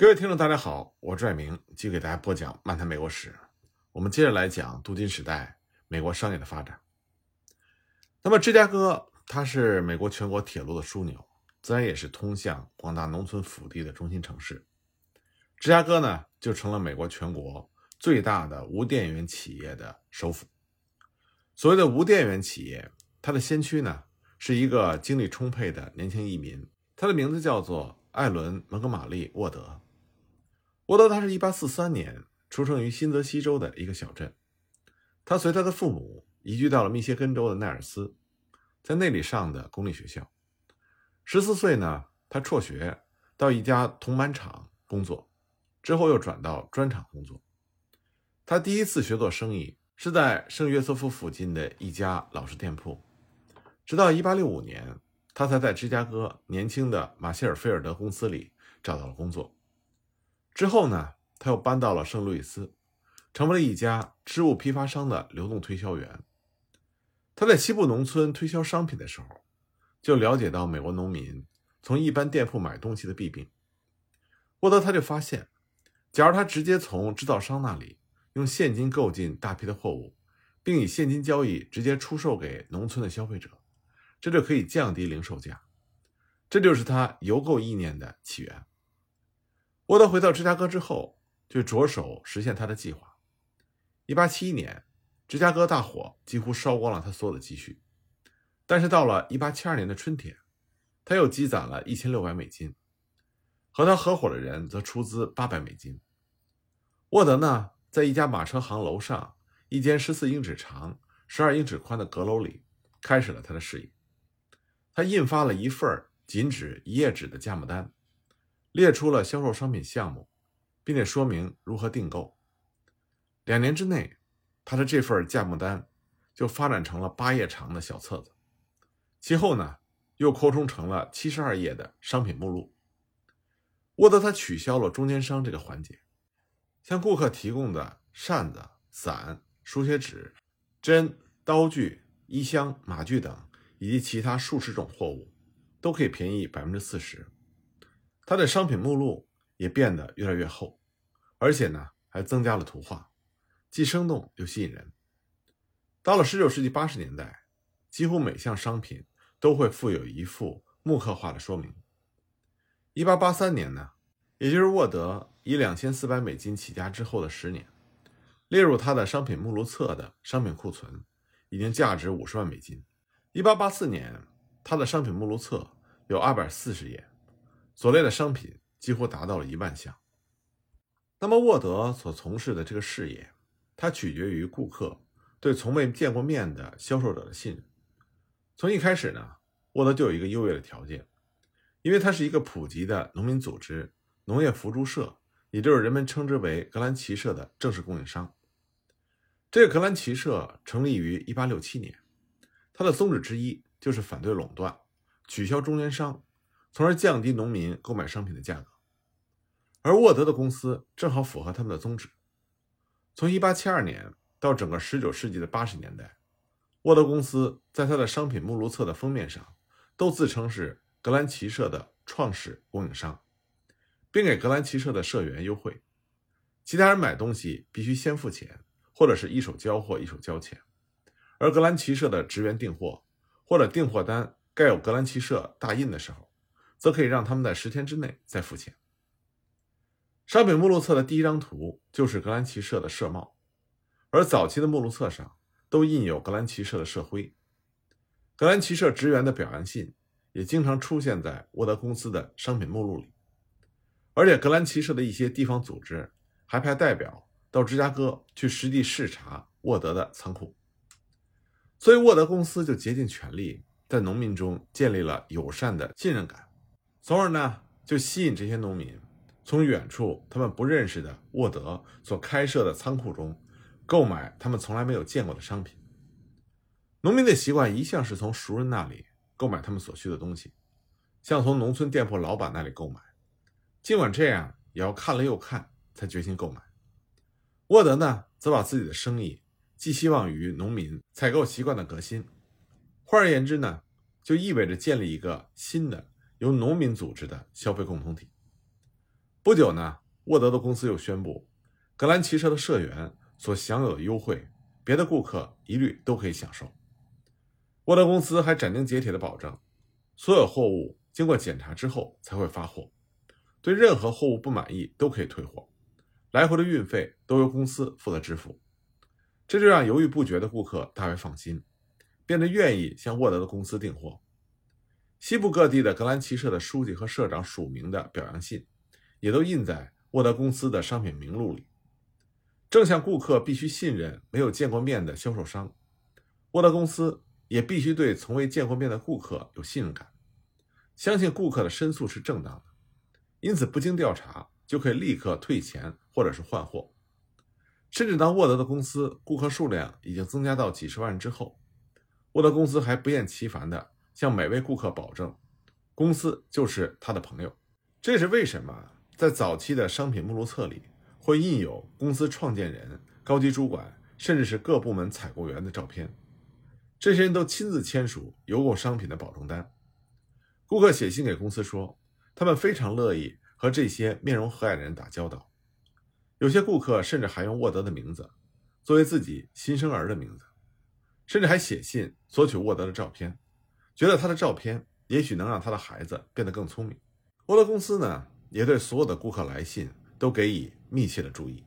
各位听众，大家好，我是拽明，继续给大家播讲《漫谈美国史》。我们接着来讲镀金时代美国商业的发展。那么，芝加哥它是美国全国铁路的枢纽，自然也是通向广大农村腹地的中心城市。芝加哥呢，就成了美国全国最大的无电源企业的首府。所谓的无电源企业，它的先驱呢，是一个精力充沛的年轻移民，他的名字叫做艾伦·蒙哥马利·沃德。沃德他是一八四三年出生于新泽西州的一个小镇，他随他的父母移居到了密歇根州的奈尔斯，在那里上的公立学校。十四岁呢，他辍学到一家铜板厂工作，之后又转到砖厂工作。他第一次学做生意是在圣约瑟夫附近的一家老式店铺，直到一八六五年，他才在芝加哥年轻的马歇尔菲尔德公司里找到了工作。之后呢，他又搬到了圣路易斯，成为了一家织物批发商的流动推销员。他在西部农村推销商品的时候，就了解到美国农民从一般店铺买东西的弊病。沃德他就发现，假如他直接从制造商那里用现金购进大批的货物，并以现金交易直接出售给农村的消费者，这就可以降低零售价。这就是他邮购意念的起源。沃德回到芝加哥之后，就着手实现他的计划。1871年，芝加哥大火几乎烧光了他所有的积蓄，但是到了1872年的春天，他又积攒了一千六百美金，和他合伙的人则出资八百美金。沃德呢，在一家马车行楼上一间十四英尺长、十二英尺宽的阁楼里，开始了他的事业。他印发了一份仅止一页纸的价目单。列出了销售商品项目，并且说明如何订购。两年之内，他的这份价目单就发展成了八页长的小册子。其后呢，又扩充成了七十二页的商品目录。沃德他取消了中间商这个环节，向顾客提供的扇子、伞、书写纸、针、刀具、衣箱、马具等以及其他数十种货物，都可以便宜百分之四十。它的商品目录也变得越来越厚，而且呢还增加了图画，既生动又吸引人。到了19世纪80年代，几乎每项商品都会附有一幅木刻画的说明。1883年呢，也就是沃德以2400美金起家之后的十年，列入他的商品目录册的商品库存已经价值50万美金。1884年，他的商品目录册有240页。所列的商品几乎达到了一万项。那么，沃德所从事的这个事业，它取决于顾客对从未见过面的销售者的信任。从一开始呢，沃德就有一个优越的条件，因为它是一个普及的农民组织——农业扶助社，也就是人们称之为格兰奇社的正式供应商。这个格兰奇社成立于1867年，它的宗旨之一就是反对垄断，取消中间商。从而降低农民购买商品的价格，而沃德的公司正好符合他们的宗旨。从1872年到整个19世纪的80年代，沃德公司在他的商品目录册的封面上都自称是格兰奇社的创始供应商，并给格兰奇社的社员优惠。其他人买东西必须先付钱，或者是一手交货一手交钱，而格兰奇社的职员订货或者订货单盖有格兰奇社大印的时候。则可以让他们在十天之内再付钱。商品目录册的第一张图就是格兰奇社的社帽，而早期的目录册上都印有格兰奇社的社徽。格兰奇社职员的表扬信也经常出现在沃德公司的商品目录里，而且格兰奇社的一些地方组织还派代表到芝加哥去实地视察沃德的仓库，所以沃德公司就竭尽全力在农民中建立了友善的信任感。从而呢，就吸引这些农民从远处他们不认识的沃德所开设的仓库中购买他们从来没有见过的商品。农民的习惯一向是从熟人那里购买他们所需的东西，像从农村店铺老板那里购买。尽管这样，也要看了又看才决心购买。沃德呢，则把自己的生意寄希望于农民采购习惯的革新。换而言之呢，就意味着建立一个新的。由农民组织的消费共同体，不久呢，沃德的公司又宣布，格兰骑车的社员所享有的优惠，别的顾客一律都可以享受。沃德公司还斩钉截铁地保证，所有货物经过检查之后才会发货，对任何货物不满意都可以退货，来回的运费都由公司负责支付。这就让犹豫不决的顾客大为放心，变得愿意向沃德的公司订货。西部各地的格兰奇社的书记和社长署名的表扬信，也都印在沃德公司的商品名录里。正像顾客必须信任没有见过面的销售商，沃德公司也必须对从未见过面的顾客有信任感，相信顾客的申诉是正当的，因此不经调查就可以立刻退钱或者是换货。甚至当沃德的公司顾客数量已经增加到几十万之后，沃德公司还不厌其烦地向每位顾客保证，公司就是他的朋友。这是为什么在早期的商品目录册里会印有公司创建人、高级主管，甚至是各部门采购员的照片。这些人都亲自签署邮购商品的保证单。顾客写信给公司说，他们非常乐意和这些面容和蔼的人打交道。有些顾客甚至还用沃德的名字作为自己新生儿的名字，甚至还写信索取沃德的照片，觉得他的照片也许能让他的孩子变得更聪明。沃德公司呢，也对所有的顾客来信都给予密切的注意。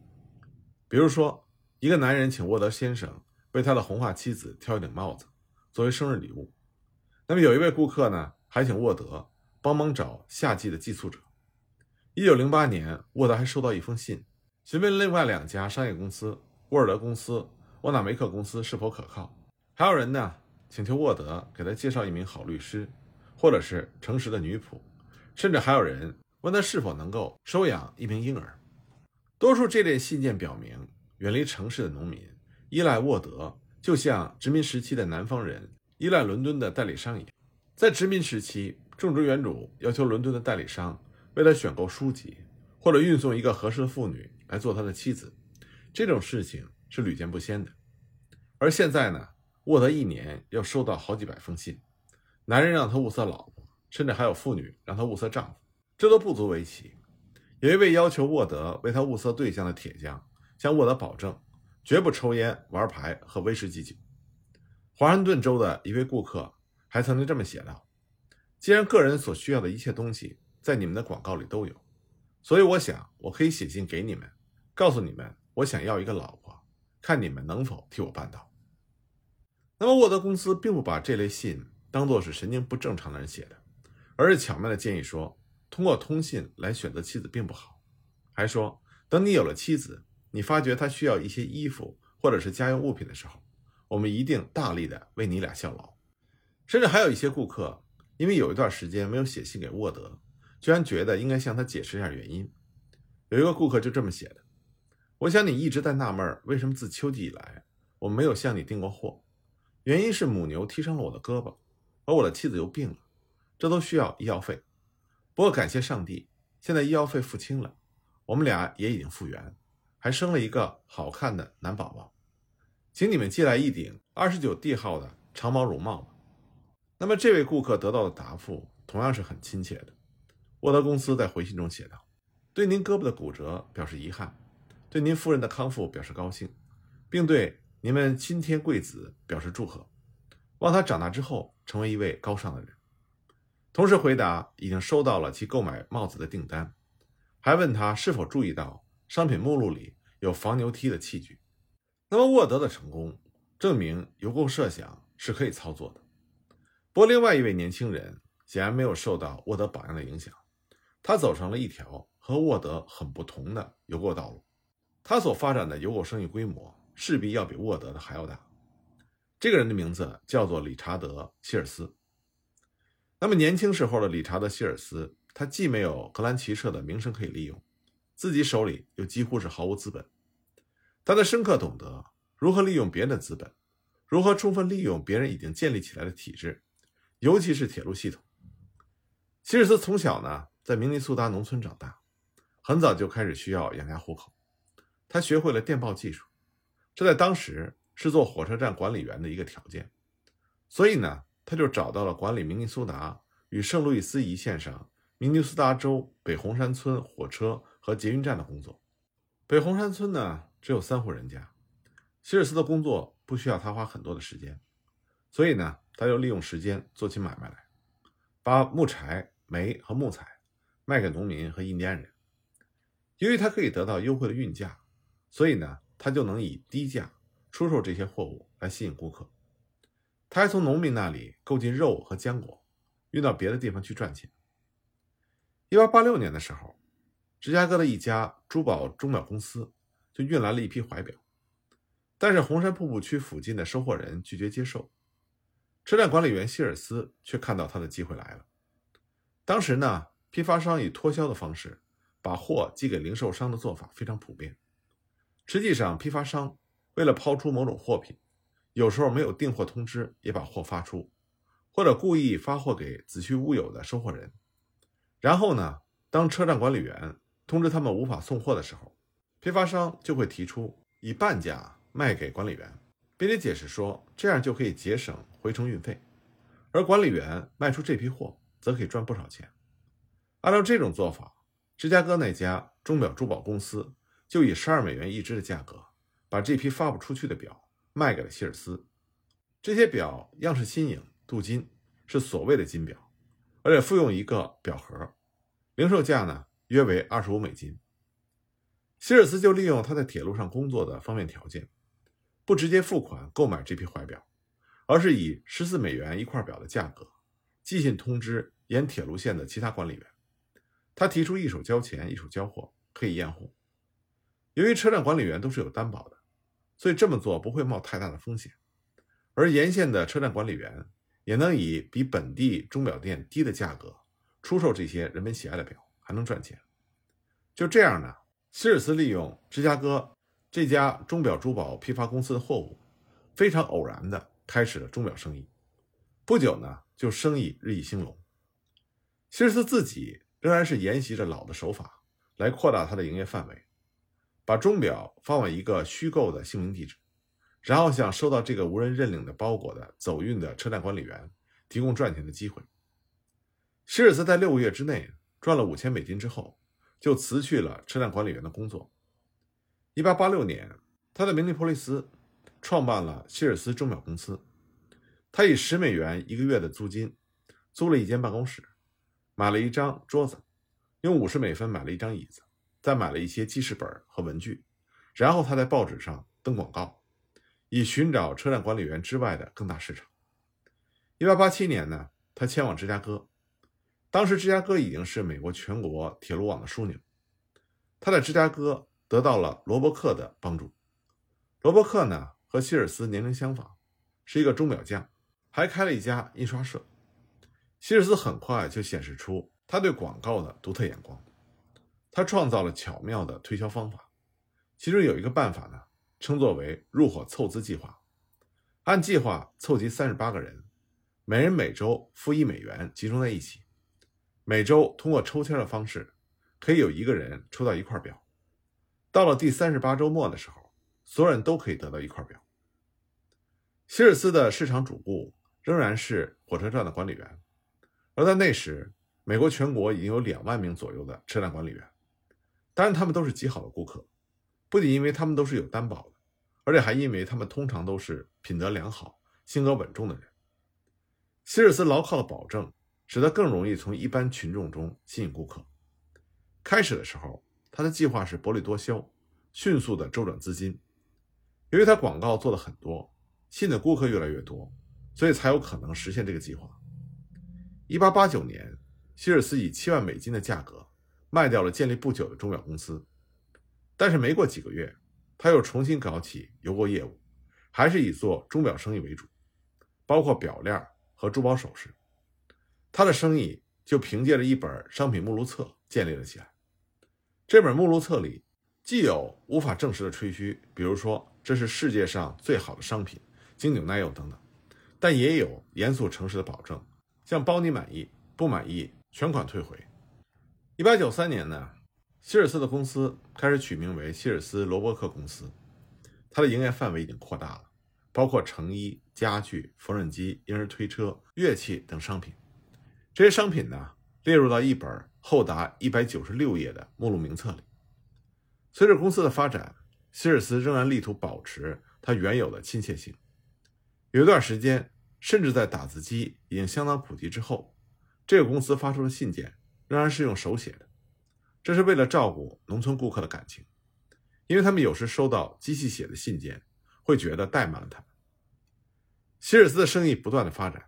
比如说，一个男人请沃德先生为他的红发妻子挑一顶帽子作为生日礼物。那么有一位顾客呢，还请沃德帮忙找夏季的寄宿者。一九零八年，沃德还收到一封信。询问另外两家商业公司沃尔德公司、沃纳梅克公司是否可靠，还有人呢请求沃德给他介绍一名好律师，或者是诚实的女仆，甚至还有人问他是否能够收养一名婴儿。多数这类信件表明，远离城市的农民依赖沃德，就像殖民时期的南方人依赖伦敦的代理商一样。在殖民时期，种植园主要求伦敦的代理商为他选购书籍，或者运送一个合适的妇女。来做他的妻子，这种事情是屡见不鲜的。而现在呢，沃德一年要收到好几百封信，男人让他物色老婆，甚至还有妇女让他物色丈夫，这都不足为奇。有一位要求沃德为他物色对象的铁匠，向沃德保证绝不抽烟、玩牌和威士忌酒。华盛顿州的一位顾客还曾经这么写道：“既然个人所需要的一切东西在你们的广告里都有，所以我想我可以写信给你们。”告诉你们，我想要一个老婆，看你们能否替我办到。那么沃德公司并不把这类信当作是神经不正常的人写的，而是巧妙的建议说，通过通信来选择妻子并不好，还说等你有了妻子，你发觉她需要一些衣服或者是家用物品的时候，我们一定大力的为你俩效劳。甚至还有一些顾客，因为有一段时间没有写信给沃德，居然觉得应该向他解释一下原因。有一个顾客就这么写的。我想你一直在纳闷，为什么自秋季以来我没有向你订过货？原因是母牛踢伤了我的胳膊，而我的妻子又病了，这都需要医药费。不过感谢上帝，现在医药费付清了，我们俩也已经复原，还生了一个好看的男宝宝。请你们寄来一顶二十九 D 号的长毛绒帽吧。那么这位顾客得到的答复同样是很亲切的。沃德公司在回信中写道：“对您胳膊的骨折表示遗憾。”对您夫人的康复表示高兴，并对你们亲天贵子表示祝贺，望他长大之后成为一位高尚的人。同时回答已经收到了其购买帽子的订单，还问他是否注意到商品目录里有防牛踢的器具。那么沃德的成功证明邮购设想是可以操作的。不过另外一位年轻人显然没有受到沃德榜样的影响，他走上了一条和沃德很不同的邮购道路。他所发展的邮购生意规模势必要比沃德的还要大。这个人的名字叫做理查德·希尔斯。那么年轻时候的理查德·希尔斯，他既没有格兰奇社的名声可以利用，自己手里又几乎是毫无资本。他的深刻懂得如何利用别人的资本，如何充分利用别人已经建立起来的体制，尤其是铁路系统。希尔斯从小呢在明尼苏达农村长大，很早就开始需要养家糊口。他学会了电报技术，这在当时是做火车站管理员的一个条件。所以呢，他就找到了管理明尼苏达与圣路易斯一线上明尼苏达州北红山村火车和捷运站的工作。北红山村呢，只有三户人家。希尔斯的工作不需要他花很多的时间，所以呢，他就利用时间做起买卖来，把木柴、煤和木材卖给农民和印第安人。由于他可以得到优惠的运价，所以呢，他就能以低价出售这些货物来吸引顾客。他还从农民那里购进肉和浆果，运到别的地方去赚钱。一八八六年的时候。芝加哥的一家珠宝钟表公司就运来了一批怀表，但是红山瀑布区附近的收货人拒绝接受。车站管理员希尔斯却看到他的机会来了。当时呢，批发商以脱销的方式把货寄给零售商的做法非常普遍。实际上，批发商为了抛出某种货品，有时候没有订货通知也把货发出，或者故意发货给子虚乌有的收货人。然后呢，当车站管理员。通知他们无法送货的时候，批发商就会提出以半价卖给管理员，并且解释说这样就可以节省回程运费，而管理员卖出这批货则可以赚不少钱。按照这种做法，芝加哥那家钟表珠宝公司就以十二美元一只的价格把这批发不出去的表卖给了希尔斯。这些表样式新颖、镀金，是所谓的金表，而且附用一个表盒，零售价呢？约为二十五美金。希尔斯就利用他在铁路上工作的方便条件，不直接付款购买这批怀表，而是以十四美元一块表的价格寄信通知沿铁路线的其他管理员。他提出一手交钱一手交货，可以验货。由于车站管理员都是有担保的，所以这么做不会冒太大的风险。而沿线的车站管理员也能以比本地钟表店低的价格出售这些人们喜爱的表。还能赚钱，就这样呢。希尔斯利用芝加哥这家钟表珠宝批发公司的货物，非常偶然的开始了钟表生意。不久呢，就生意日益兴隆。希尔斯自己仍然是沿袭着老的手法来扩大他的营业范围，把钟表发往一个虚构的姓名地址，然后向收到这个无人认领的包裹的走运的车站管理员提供赚钱的机会。希尔斯在六个月之内。赚了五千美金之后，就辞去了车站管理员的工作。一八八六年，他在明尼波利斯创办了希尔斯钟表公司。他以十美元一个月的租金租了一间办公室，买了一张桌子，用五十美分买了一张椅子，再买了一些记事本和文具。然后他在报纸上登广告，以寻找车站管理员之外的更大市场。一八八七年呢，他迁往芝加哥。当时芝加哥已经是美国全国铁路网的枢纽，他在芝加哥得到了罗伯克的帮助。罗伯克呢和希尔斯年龄相仿，是一个钟表匠，还开了一家印刷社。希尔斯很快就显示出他对广告的独特眼光，他创造了巧妙的推销方法，其中有一个办法呢，称作为“入伙凑资计划”，按计划凑集三十八个人，每人每周付一美元，集中在一起。每周通过抽签的方式，可以有一个人抽到一块表。到了第三十八周末的时候，所有人都可以得到一块表。希尔斯的市场主顾仍然是火车站的管理员，而在那时，美国全国已经有两万名左右的车站管理员。当然，他们都是极好的顾客，不仅因为他们都是有担保的，而且还因为他们通常都是品德良好、性格稳重的人。希尔斯牢靠的保证。使得更容易从一般群众中吸引顾客。开始的时候，他的计划是薄利多销，迅速的周转资金。由于他广告做的很多，吸引的顾客越来越多，所以才有可能实现这个计划。一八八九年，希尔斯以七万美金的价格卖掉了建立不久的钟表公司，但是没过几个月，他又重新搞起邮购业务，还是以做钟表生意为主，包括表链和珠宝首饰。他的生意就凭借着一本商品目录册建立了起来。这本目录册里既有无法证实的吹嘘，比如说这是世界上最好的商品，经久耐用等等，但也有严肃诚实的保证，像包你满意，不满意全款退回。一八九三年呢，希尔斯的公司开始取名为希尔斯罗伯克公司，它的营业范围已经扩大了，包括成衣、家具、缝纫机、婴儿推车、乐器等商品。这些商品呢，列入到一本厚达一百九十六页的目录名册里。随着公司的发展，希尔斯仍然力图保持它原有的亲切性。有一段时间，甚至在打字机已经相当普及之后，这个公司发出的信件仍然是用手写的。这是为了照顾农村顾客的感情，因为他们有时收到机器写的信件，会觉得怠慢了他们。希尔斯的生意不断的发展，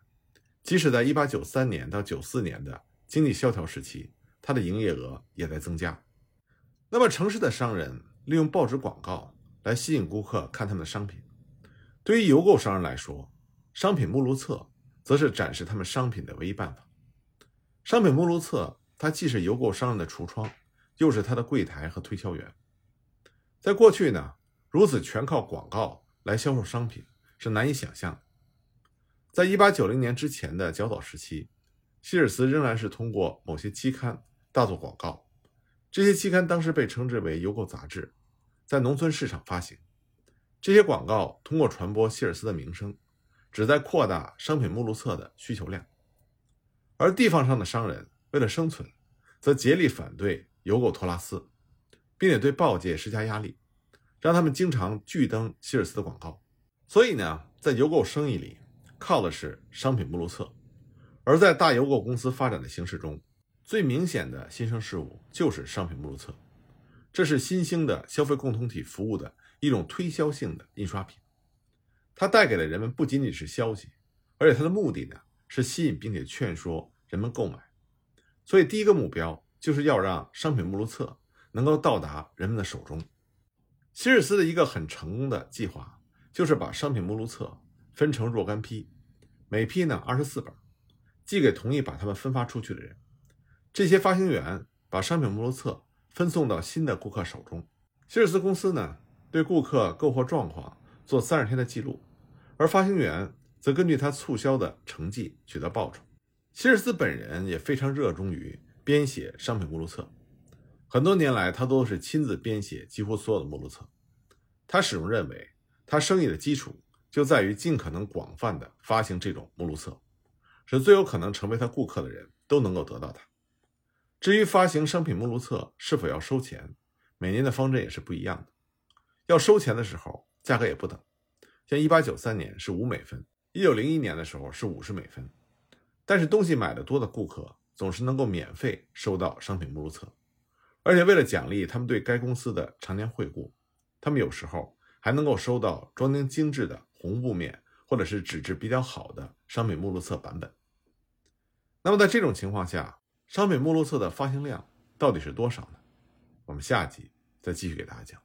即使在1893年到94年的经济萧条时期，他的营业额也在增加。那么，城市的商人利用报纸广告来吸引顾客看他们的商品。对于邮购商人来说，商品目录册则是展示他们商品的唯一办法。商品目录册，它既是邮购商人的橱窗。又是他的柜台和推销员。在过去呢，如此全靠广告来销售商品是难以想象。在一八九零年之前的较早时期，希尔斯仍然是通过某些期刊大做广告。这些期刊当时被称之为邮购杂志，在农村市场发行。这些广告通过传播希尔斯的名声，旨在扩大商品目录册的需求量。而地方上的商人为了生存，则竭力反对。邮购托拉斯，并且对报界施加压力，让他们经常拒登希尔斯的广告。所以呢，在邮购生意里，靠的是商品目录册。而在大邮购公司发展的形势中，最明显的新生事物就是商品目录册。这是新兴的消费共同体服务的一种推销性的印刷品。它带给了人们不仅仅是消息，而且它的目的呢，是吸引并且劝说人们购买。所以，第一个目标。就是要让商品目录册能够到达人们的手中。希尔斯的一个很成功的计划，就是把商品目录册分成若干批，每批呢二十四本，寄给同意把它们分发出去的人。这些发行员把商品目录册分送到新的顾客手中。希尔斯公司呢，对顾客购货状况做三十天的记录，而发行员则根据他促销的成绩取得报酬。希尔斯本人也非常热衷于。编写商品目录册，很多年来他都是亲自编写几乎所有的目录册。他始终认为，他生意的基础就在于尽可能广泛的发行这种目录册，使最有可能成为他顾客的人都能够得到它。至于发行商品目录册是否要收钱，每年的方针也是不一样的。要收钱的时候，价格也不等。像1893年是五美分，1901年的时候是五十美分。但是东西买的多的顾客。总是能够免费收到商品目录册，而且为了奖励他们对该公司的常年惠顾，他们有时候还能够收到装订精致的红布面或者是纸质比较好的商品目录册版本。那么在这种情况下，商品目录册的发行量到底是多少呢？我们下集再继续给大家讲。